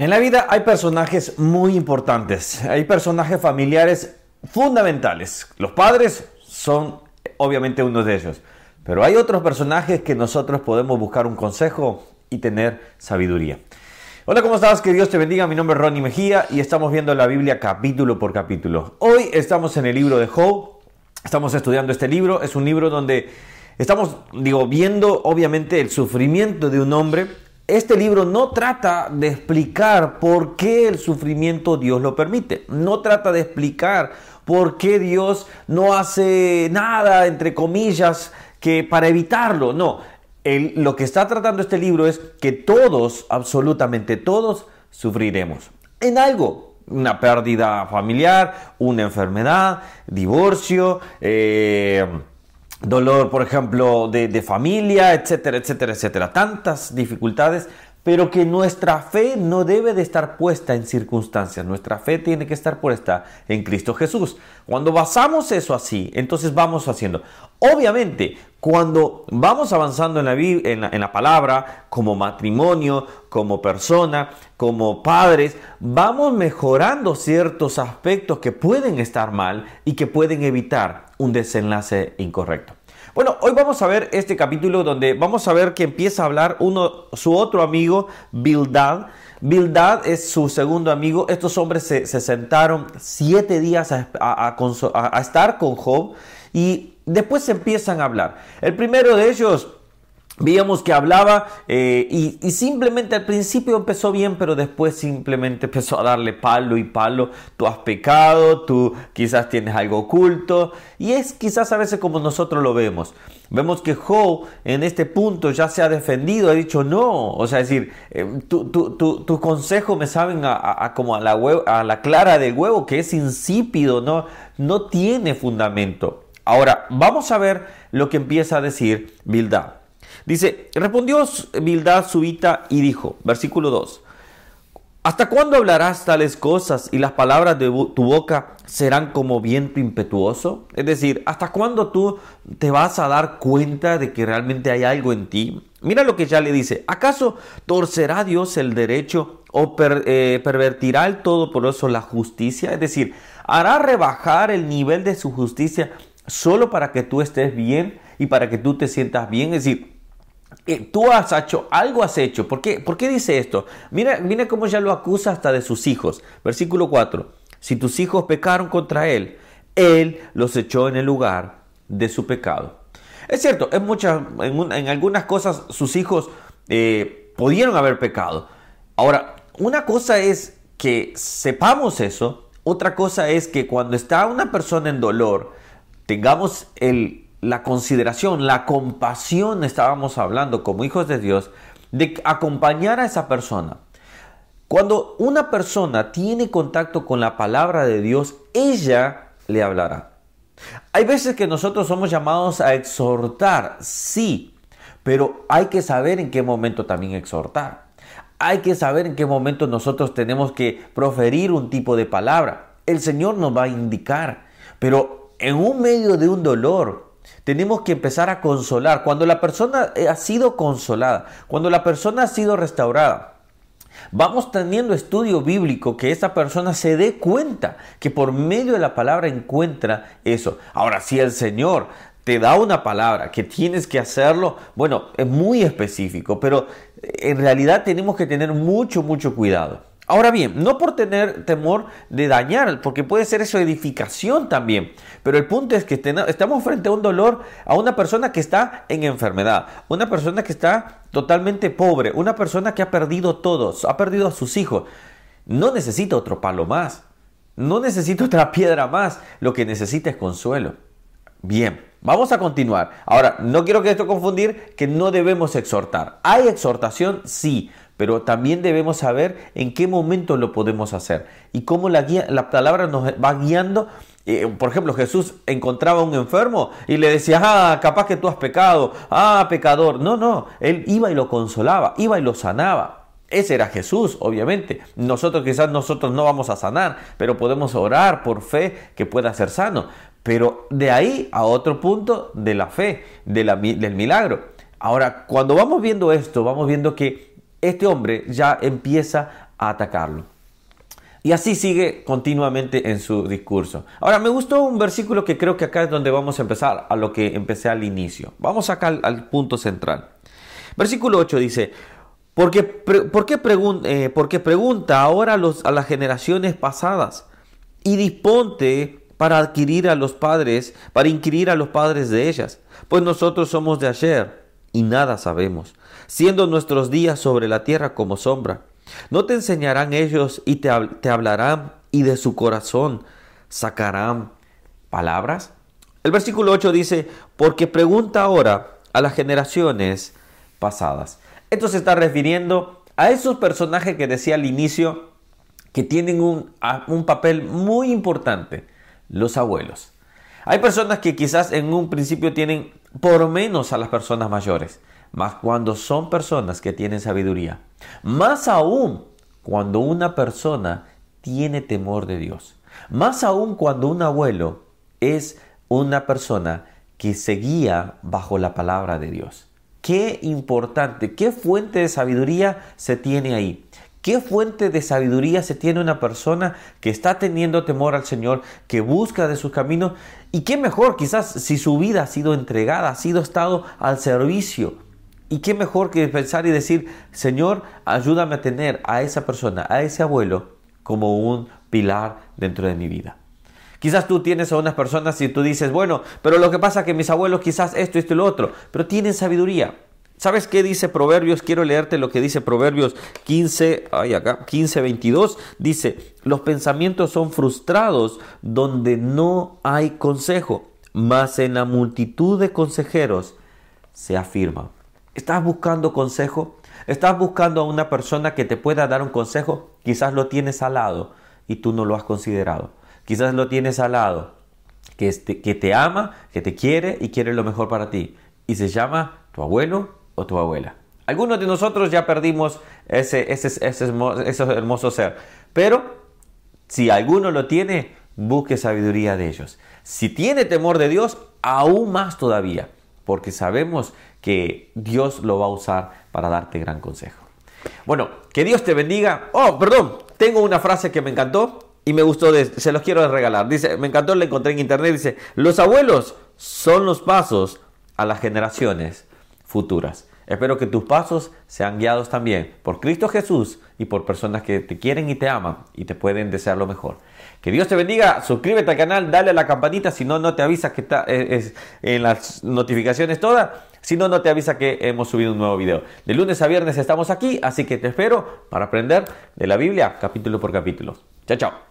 En la vida hay personajes muy importantes, hay personajes familiares fundamentales. Los padres son obviamente uno de ellos, pero hay otros personajes que nosotros podemos buscar un consejo y tener sabiduría. Hola, ¿cómo estás? Que Dios te bendiga. Mi nombre es Ronnie Mejía y estamos viendo la Biblia capítulo por capítulo. Hoy estamos en el libro de Job. Estamos estudiando este libro. Es un libro donde estamos, digo, viendo obviamente el sufrimiento de un hombre este libro no trata de explicar por qué el sufrimiento Dios lo permite. No trata de explicar por qué Dios no hace nada, entre comillas, que para evitarlo. No, lo que está tratando este libro es que todos, absolutamente todos, sufriremos en algo. Una pérdida familiar, una enfermedad, divorcio, eh, dolor, por ejemplo, de, familia, etcétera, etcétera, etcétera. Tantas dificultades, pero que nuestra fe no debe de estar puesta en circunstancias. Nuestra fe tiene que estar puesta en Cristo Jesús. Cuando basamos eso así, entonces vamos haciendo. Obviamente, cuando vamos avanzando en la, en en la palabra, como matrimonio, como persona, como padres, vamos mejorando ciertos aspectos que pueden estar mal y que pueden evitar un desenlace incorrecto. Bueno, hoy vamos a ver este capítulo donde vamos a ver que empieza a hablar uno, su otro amigo, Bildad. Bildad es su segundo amigo. Estos hombres se, sentaron siete días a, estar con Job y después se empiezan a hablar. El primero de ellos Veíamos que hablaba eh, y, simplemente al principio empezó bien, pero después simplemente empezó a darle palo y palo. Tú has pecado, tú quizás tienes algo oculto. Y es quizás a veces como nosotros lo vemos. Vemos que Joe en este punto ya se ha defendido, ha dicho no. O sea, es decir, eh, tus tu, consejos me saben a, como a la, a la clara del huevo, que es insípido, no, no tiene fundamento. Ahora, vamos a ver lo que empieza a decir Bildad. Dice, respondió Bildad subita y dijo, versículo 2, ¿hasta cuándo hablarás tales cosas y las palabras de tu boca serán como viento impetuoso? Es decir, ¿hasta cuándo tú te vas a dar cuenta de que realmente hay algo en ti? Mira lo que ya le dice, ¿acaso torcerá Dios el derecho o eh, pervertirá el Todopoderoso la justicia? Es decir, ¿hará rebajar el nivel de su justicia solo para que tú estés bien y para que tú te sientas bien? Es decir, tú has hecho, algo has hecho. ¿Por qué, ¿Por qué dice esto? Mira, mira cómo ya lo acusa hasta de sus hijos. Versículo 4. Si tus hijos pecaron contra él, él los echó en el lugar de su pecado. Es cierto, en, muchas, en, algunas cosas sus hijos eh, pudieron haber pecado. Ahora, una cosa es que sepamos eso, otra cosa es que cuando está una persona en dolor, tengamos el, la consideración, la compasión, estábamos hablando como hijos de Dios, de acompañar a esa persona. Cuando una persona tiene contacto con la palabra de Dios, ella le hablará. Hay veces que nosotros somos llamados a exhortar, sí, pero hay que saber en qué momento también exhortar. Hay que saber en qué momento nosotros tenemos que proferir un tipo de palabra. El Señor nos va a indicar, pero en un medio de un dolor, tenemos que empezar a consolar. Cuando la persona ha sido consolada, cuando la persona ha sido restaurada, vamos teniendo estudio bíblico que esa persona se dé cuenta que por medio de la palabra encuentra eso. Ahora, si el Señor te da una palabra que tienes que hacerlo, bueno, es muy específico, pero en realidad tenemos que tener mucho, mucho cuidado. Ahora bien, no por tener temor de dañar, porque puede ser eso edificación también, pero el punto es que estamos frente a un dolor, a una persona que está en enfermedad, una persona que está totalmente pobre, una persona que ha perdido todo, ha perdido a sus hijos. No necesita otro palo más, no necesita otra piedra más, lo que necesita es consuelo. Bien, vamos a continuar. Ahora, no quiero que esto confundir que no debemos exhortar. ¿Hay exhortación? Sí, pero también debemos saber en qué momento lo podemos hacer y cómo la, guía, la palabra nos va guiando. Eh, por ejemplo, Jesús encontraba a un enfermo y le decía, ah, capaz que tú has pecado, ah, pecador. No, no, él iba y lo consolaba, iba y lo sanaba. Ese era Jesús, obviamente. Nosotros quizás nosotros no vamos a sanar, pero podemos orar por fe que pueda ser sano. Pero de ahí a otro punto de la fe, de la, del milagro. Ahora, cuando vamos viendo esto, vamos viendo que este hombre ya empieza a atacarlo. Y así sigue continuamente en su discurso. Ahora, me gustó un versículo que creo que acá es donde vamos a empezar, a lo que empecé al inicio. Vamos acá al, punto central. Versículo 8 dice, porque, ¿por, qué eh, porque pregunta ahora a las generaciones pasadas y disponte para adquirir a los padres, para inquirir a los padres de ellas, pues nosotros somos de ayer y nada sabemos, siendo nuestros días sobre la tierra como sombra. ¿No te enseñarán ellos y te, hablarán y de su corazón sacarán palabras? El versículo 8 dice, porque pregunta ahora a las generaciones pasadas. Esto se está refiriendo a esos personajes que decía al inicio que tienen un, un papel muy importante, los abuelos. Hay personas que quizás en un principio tienen por menos a las personas mayores, más cuando son personas que tienen sabiduría. Más aún cuando una persona tiene temor de Dios. Más aún cuando un abuelo es una persona que se guía bajo la palabra de Dios. Qué importante, qué fuente de sabiduría se tiene ahí. ¿Qué fuente de sabiduría se tiene una persona que está teniendo temor al Señor, que busca de sus caminos? Y qué mejor quizás si su vida ha sido entregada, ha sido estado al servicio. Y qué mejor que pensar y decir, Señor, ayúdame a tener a esa persona, a ese abuelo, como un pilar dentro de mi vida. Quizás tú tienes a unas personas y tú dices, bueno, pero lo que pasa es que mis abuelos quizás esto, esto y lo otro, pero tienen sabiduría. ¿Sabes qué dice Proverbios? Quiero leerte lo que dice Proverbios 15, ay acá, 15, 22. Dice, los pensamientos son frustrados donde no hay consejo, mas en la multitud de consejeros se afirma. ¿Estás buscando consejo? ¿Estás buscando a una persona que te pueda dar un consejo? Quizás lo tienes al lado y tú no lo has considerado. Quizás lo tienes al lado, que, que te ama, que te quiere y quiere lo mejor para ti. Y se llama tu abuelo o tu abuela. Algunos de nosotros ya perdimos ese, ese, ese, hermoso ser. Pero si alguno lo tiene, busque sabiduría de ellos. Si tiene temor de Dios, aún más todavía. Porque sabemos que Dios lo va a usar para darte gran consejo. Bueno, que Dios te bendiga. Oh, perdón, tengo una frase que me encantó y me gustó, se los quiero regalar. Dice, me encantó, la encontré en internet. Dice, los abuelos son los pasos a las generaciones futuras. Espero que tus pasos sean guiados también por Cristo Jesús y por personas que te quieren y te aman y te pueden desear lo mejor. Que Dios te bendiga, suscríbete al canal, dale a la campanita, si no, no te avisa que está eh, en las notificaciones todas, si no, no te avisa que hemos subido un nuevo video. De lunes a viernes estamos aquí, así que te espero para aprender de la Biblia capítulo por capítulo. Chao, chao.